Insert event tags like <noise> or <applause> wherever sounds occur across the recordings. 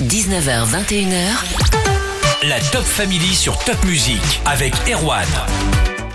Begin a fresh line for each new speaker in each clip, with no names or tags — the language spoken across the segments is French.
19h, 21h.
La Top Family sur Top Music avec Erwan.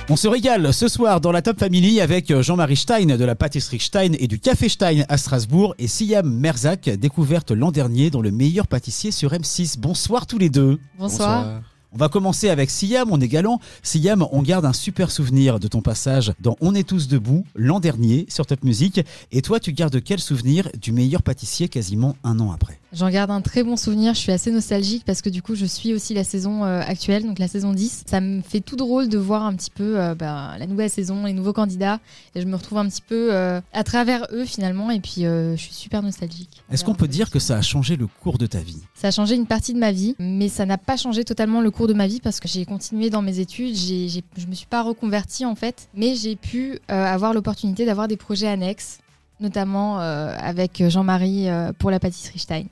On se régale ce soir dans la Top Family avec Jean-Marie Stein de la pâtisserie Stein et du Café Stein à Strasbourg et Siam Merzak, découverte l'an dernier dans le meilleur pâtissier sur M6. Bonsoir tous les deux.
Bonsoir.
On va commencer avec Siam, on est galant. Siam, on garde un super souvenir de ton passage dans On est tous debout l'an dernier sur Top Music. Et toi, tu gardes quel souvenir du meilleur pâtissier quasiment un an après?
J'en garde un très bon souvenir. Je suis assez nostalgique parce que du coup, je suis aussi la saison euh, actuelle, donc la saison 10. Ça me fait tout drôle de voir un petit peu euh, bah, la nouvelle saison, les nouveaux candidats. Et je me retrouve un petit peu euh, à travers eux finalement. Et puis, je suis super nostalgique.
Est-ce qu'on peut dire que ça a changé le cours de ta vie?
Ça a changé une partie de ma vie, mais ça n'a pas changé totalement le cours de ma vie parce que j'ai continué dans mes études. J'ai, je me suis pas reconvertie en fait, mais j'ai pu avoir l'opportunité d'avoir des projets annexes notamment avec Jean-Marie pour la pâtisserie Stein.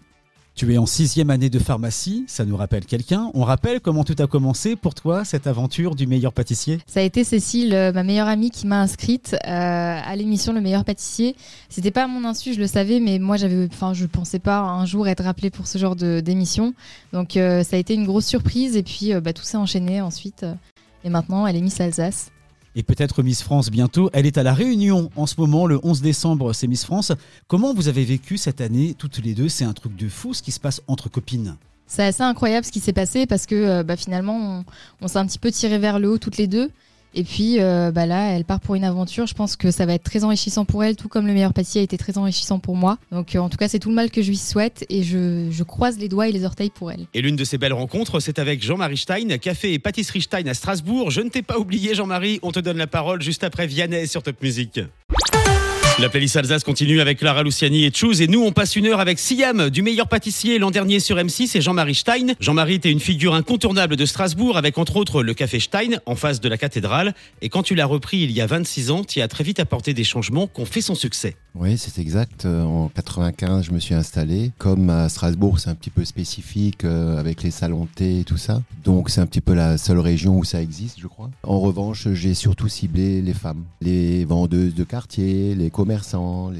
Tu es en sixième année de pharmacie, ça nous rappelle quelqu'un. On rappelle comment tout a commencé pour toi, cette aventure du meilleur pâtissier
Ça a été Cécile, euh, ma meilleure amie, qui m'a inscrite euh, à l'émission Le meilleur pâtissier. C'était pas à mon insu, je le savais, mais moi, j'avais, enfin, je pensais pas un jour être appelée pour ce genre d'émission. Donc, euh, ça a été une grosse surprise, et puis bah, tout s'est enchaîné ensuite. Et maintenant, elle est Miss Alsace
et peut-être Miss France bientôt. Elle est à La Réunion en ce moment, le 11 décembre, c'est Miss France. Comment vous avez vécu cette année toutes les deux? C'est un truc de fou ce qui se passe entre copines.
C'est assez incroyable ce qui s'est passé parce que euh, bah, finalement, on s'est un petit peu tiré vers le haut toutes les deux. Et puis euh, bah là, elle part pour une aventure. Je pense que ça va être très enrichissant pour elle, tout comme le meilleur pâtissier a été très enrichissant pour moi. Donc euh, en tout cas, c'est tout le mal que je lui souhaite et je, croise les doigts et les orteils pour elle.
Et l'une de ces belles rencontres, c'est avec Jean-Marie Stein, café et pâtisserie Stein à Strasbourg. Je ne t'ai pas oublié, Jean-Marie. On te donne la parole juste après Vianney sur Top Music. La playlist Alsace continue avec Lara Luciani et Choose et nous on passe une heure avec Siam du meilleur pâtissier l'an dernier sur M6 et Jean-Marie Stein. Jean-Marie était une figure incontournable de Strasbourg avec entre autres le café Stein en face de la cathédrale et quand tu l'as repris il y a 26 ans, tu as très vite apporté des changements qui ont fait son succès.
Oui, c'est exact. Euh, en 95, je me suis installé. Comme à Strasbourg, c'est un petit peu spécifique euh, avec les salons de thé et tout ça. Donc c'est un petit peu la seule région où ça existe, je crois. En revanche, j'ai surtout ciblé les femmes, les vendeuses de quartier, les commerçants, les,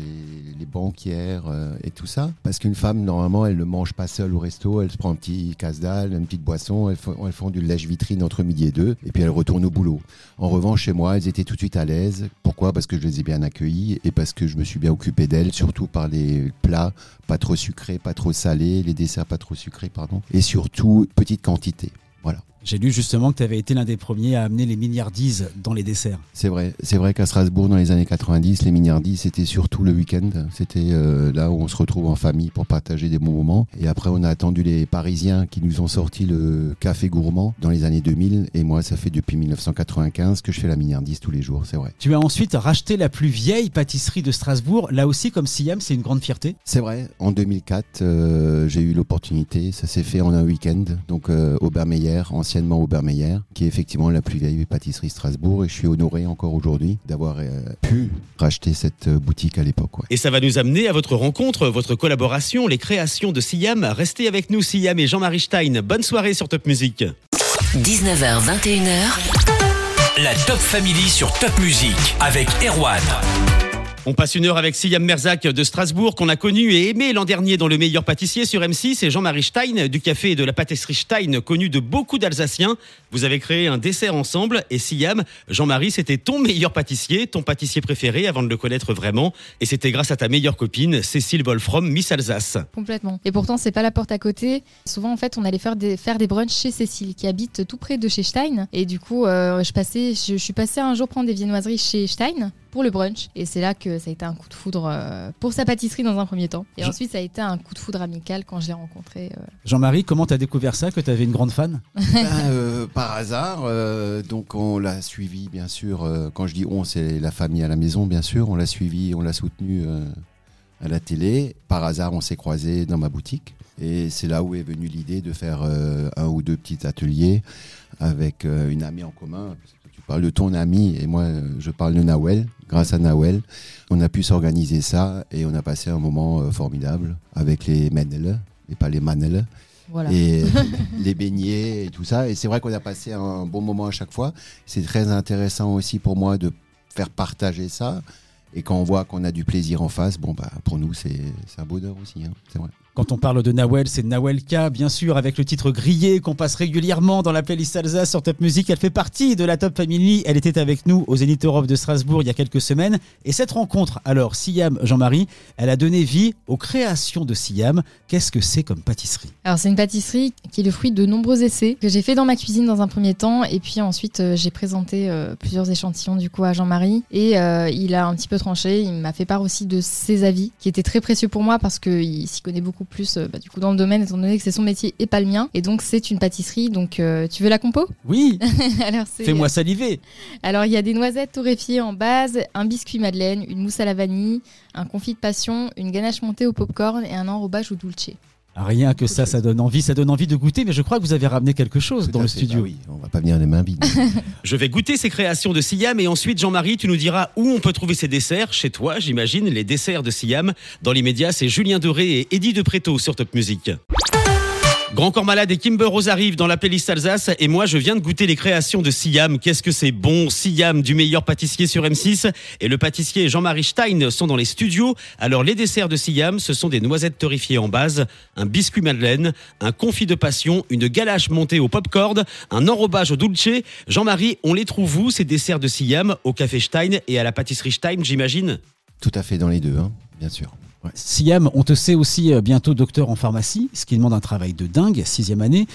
banquières euh, et tout ça. Parce qu'une femme, normalement, elle ne mange pas seule au resto. Elle se prend un petit casse-dalle, une petite boisson. Elles font, elles font du lèche-vitrine entre midi et deux. Et puis elles retournent au boulot. En revanche, chez moi, elles étaient tout de suite à l'aise. Pourquoi? Parce que je les ai bien accueillies et parce que je me suis bien occupé d'elles, surtout par les plats pas trop sucrés, pas trop salés, les desserts pas trop sucrés, pardon. Et surtout, petite quantité. Voilà.
J'ai lu justement que tu avais été l'un des premiers à amener les miniardises dans les desserts.
C'est vrai, c'est vrai qu'à Strasbourg dans les années 90, les miniardises c'était surtout le week-end. C'était euh, là où on se retrouve en famille pour partager des bons moments. Et après on a attendu les Parisiens qui nous ont sorti le café gourmand dans les années 2000. Et moi ça fait depuis 1995 que je fais la miniardise tous les jours, c'est vrai.
Tu as ensuite racheté la plus vieille pâtisserie de Strasbourg. Là aussi comme Siam, c'est une grande fierté.
C'est vrai. En 2004, euh, j'ai eu l'opportunité. Ça s'est fait en un week-end. Donc euh, Aubert-Meyer, anciennement Aubert-Meyer, qui est effectivement la plus vieille pâtisserie Strasbourg. Et je suis honoré encore aujourd'hui d'avoir euh, pu racheter cette euh, boutique à l'époque.
Et ça va nous amener à votre rencontre, votre collaboration, les créations de Siam. Restez avec nous, Siam et Jean-Marie Stein. Bonne soirée sur Top Music.
19h, 21h.
La Top Family sur Top Music avec Erwan. On passe une heure avec Siam Merzak de Strasbourg, qu'on a connu et aimé l'an dernier dans Le Meilleur Pâtissier sur M6, et Jean-Marie Stein du café et de la pâtisserie Stein, connu de beaucoup d'Alsaciens. Vous avez créé un dessert ensemble, et Siam, Jean-Marie, c'était ton meilleur pâtissier, ton pâtissier préféré avant de le connaître vraiment, et c'était grâce à ta meilleure copine, Cécile Wolfram, Miss Alsace.
Complètement. Et pourtant, c'est pas la porte à côté. Souvent, en fait, on allait faire des, faire des brunchs chez Cécile, qui habite tout près de chez Stein, et du coup, euh, je, passais, je, je suis passée un jour prendre des viennoiseries chez Stein pour le brunch. Et c'est là que ça a été un coup de foudre euh, pour sa pâtisserie dans un premier temps. Et ensuite, ça a été un coup de foudre amical quand je l'ai rencontré. Euh.
Jean-Marie, comment tu as découvert ça, que tu avais une grande fan?
Ben, euh, Par hasard. donc, on l'a suivi, bien sûr. quand je dis on, c'est la famille à la maison, bien sûr. On l'a suivi, on l'a soutenu à la télé. Par hasard, on s'est croisés dans ma boutique. Et c'est là où est venue l'idée de faire un ou deux petits ateliers avec une amie en commun parle de ton ami et moi je parle de Nawel. Grâce à Nawel, on a pu s'organiser ça et on a passé un moment euh, formidable avec les Menel et pas les Manel. Et <laughs> les beignets et tout ça. Et c'est vrai qu'on a passé un bon moment à chaque fois. C'est très intéressant aussi pour moi de faire partager ça. Et quand on voit qu'on a du plaisir en face, bon, bah, pour nous, c'est un bonheur aussi. Hein. c'est vrai.
Quand on parle de Nawel, c'est Nawelka, bien sûr, avec le titre Grillé qu'on passe régulièrement dans la playlist Alsace sur Top Music. Elle fait partie de la Top Family. Elle était avec nous au Zénith Europe de Strasbourg il y a quelques semaines. Et cette rencontre, alors, Siam Jean-Marie, elle a donné vie aux créations de Siam. Qu'est-ce que c'est comme pâtisserie?
Alors, c'est une pâtisserie qui est le fruit de nombreux essais que j'ai fait dans ma cuisine dans un premier temps. Et puis ensuite, euh, j'ai présenté euh, plusieurs échantillons du coup à Jean-Marie. Et euh, il a un petit peu tranché. Il m'a fait part aussi de ses avis qui étaient très précieux pour moi parce qu'il s'y connaît beaucoup plus euh, bah, du coup dans le domaine étant donné que c'est son métier et pas le mien. Et donc c'est une pâtisserie. Donc euh, tu veux la compo?
Oui, <laughs>
Alors
fais-moi saliver.
alors il y a des noisettes torréfiées en base, un biscuit madeleine, une mousse à la vanille, un confit de passion, une ganache montée au popcorn et un enrobage au dulce.
Rien que ça, ça donne envie, ça donne envie de goûter. Mais je crois que vous avez ramené quelque chose
Tout
dans le
fait.
studio.
Bah oui, on va pas venir les mains vides. <laughs>
Je vais goûter ces créations de Siam et ensuite, Jean-Marie, tu nous diras où on peut trouver ces desserts. Chez toi, j'imagine, les desserts de Siam. Dans les médias, c'est Julien Doré et Eddie de Préto sur Top Music. Grand Corps Malade et Kimber Rose arrivent dans la playlist Alsace et moi je viens de goûter les créations de Siam. Qu'est-ce que c'est bon Siam du meilleur pâtissier sur M6 et le pâtissier Jean-Marie Stein sont dans les studios. Alors les desserts de Siam, ce sont des noisettes torréfiées en base, un biscuit madeleine, un confit de passion, une galache montée au popcorn, un enrobage au dulce. Jean-Marie, on les trouve où ces desserts de Siam? Au café Stein et à la pâtisserie Stein, j'imagine?
Tout à fait dans les deux, hein, bien sûr.
Siam, on te sait aussi euh, bientôt docteur en pharmacie, ce qui demande un travail de dingue, sixième année.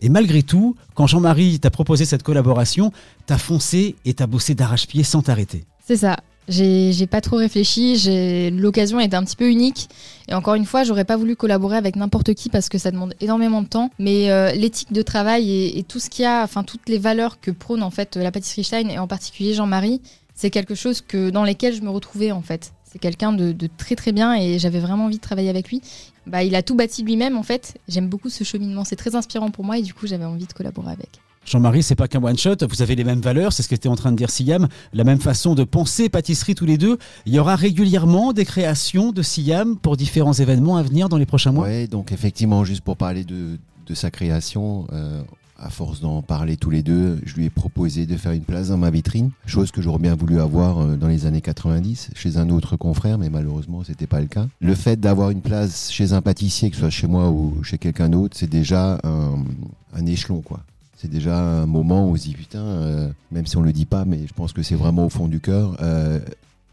Et malgré tout, quand Jean-Marie t'a proposé cette collaboration, t'as foncé et t'as bossé d'arrache-pied sans t'arrêter.
C'est ça. J'ai pas trop réfléchi. L'occasion était un petit peu unique. Et encore une fois, j'aurais pas voulu collaborer avec n'importe qui parce que ça demande énormément de temps. Mais euh, l'éthique de travail et, tout ce qu'il y a, enfin toutes les valeurs que prône en fait la pâtisserie Stein et en particulier Jean-Marie, c'est quelque chose que dans lesquelles je me retrouvais en fait. C'est quelqu'un de, de très très bien et j'avais vraiment envie de travailler avec lui. Bah, il a tout bâti lui-même en fait. J'aime beaucoup ce cheminement. C'est très inspirant pour moi et du coup j'avais envie de collaborer avec.
Jean-Marie, c'est pas qu'un one-shot, vous avez les mêmes valeurs, c'est ce qu'était en train de dire Siam, la même façon de penser pâtisserie tous les deux. Il y aura régulièrement des créations de Siam pour différents événements à venir dans les prochains mois.
Ouais, donc effectivement, juste pour parler de, de sa création, euh, à force d'en parler tous les deux, je lui ai proposé de faire une place dans ma vitrine, chose que j'aurais bien voulu avoir euh, dans les années 90 chez un autre confrère, mais malheureusement, c'était pas le cas. Le fait d'avoir une place chez un pâtissier, que ce soit chez moi ou chez quelqu'un d'autre, c'est déjà un, échelon, quoi. C'est déjà un moment où on se dit putain, euh, même si on le dit pas, mais je pense que c'est vraiment au fond du cœur. euh,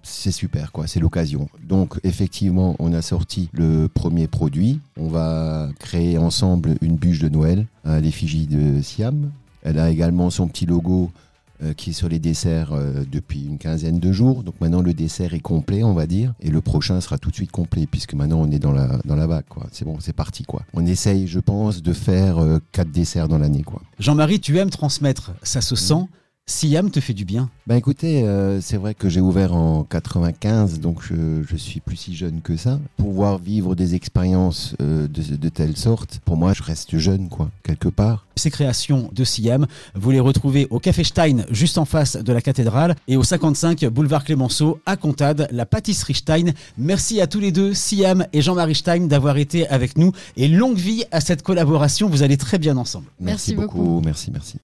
c'est super, quoi. C'est l'occasion. Donc, effectivement, on a sorti le premier produit. On va créer ensemble une bûche de Noël à l'effigie de Siam. Elle a également son petit logo euh, qui est sur les desserts euh, depuis une quinzaine de jours. Donc maintenant, le dessert est complet, on va dire. Et le prochain sera tout de suite complet, puisque maintenant, on est dans la, dans vague. C'est bon, c'est parti, quoi. On essaye, je pense, de faire euh, quatre desserts dans l'année, quoi.
Jean-Marie, tu aimes transmettre, ça se sent. Siam te fait du bien.
Ben écoutez, euh, c'est vrai que j'ai ouvert en 95, donc je, je suis plus si jeune que ça. Pouvoir vivre des expériences euh, de, de telle sorte, pour moi, je reste jeune, quoi, quelque part.
Ces créations de Siam, vous les retrouvez au Café Stein, juste en face de la cathédrale, et au 55 boulevard Clémenceau, à Comtade, la pâtisserie Stein. Merci à tous les deux, Siam et Jean-Marie Stein, d'avoir été avec nous. Et longue vie à cette collaboration, vous allez très bien ensemble.
Merci
beaucoup.
beaucoup.
Merci, merci.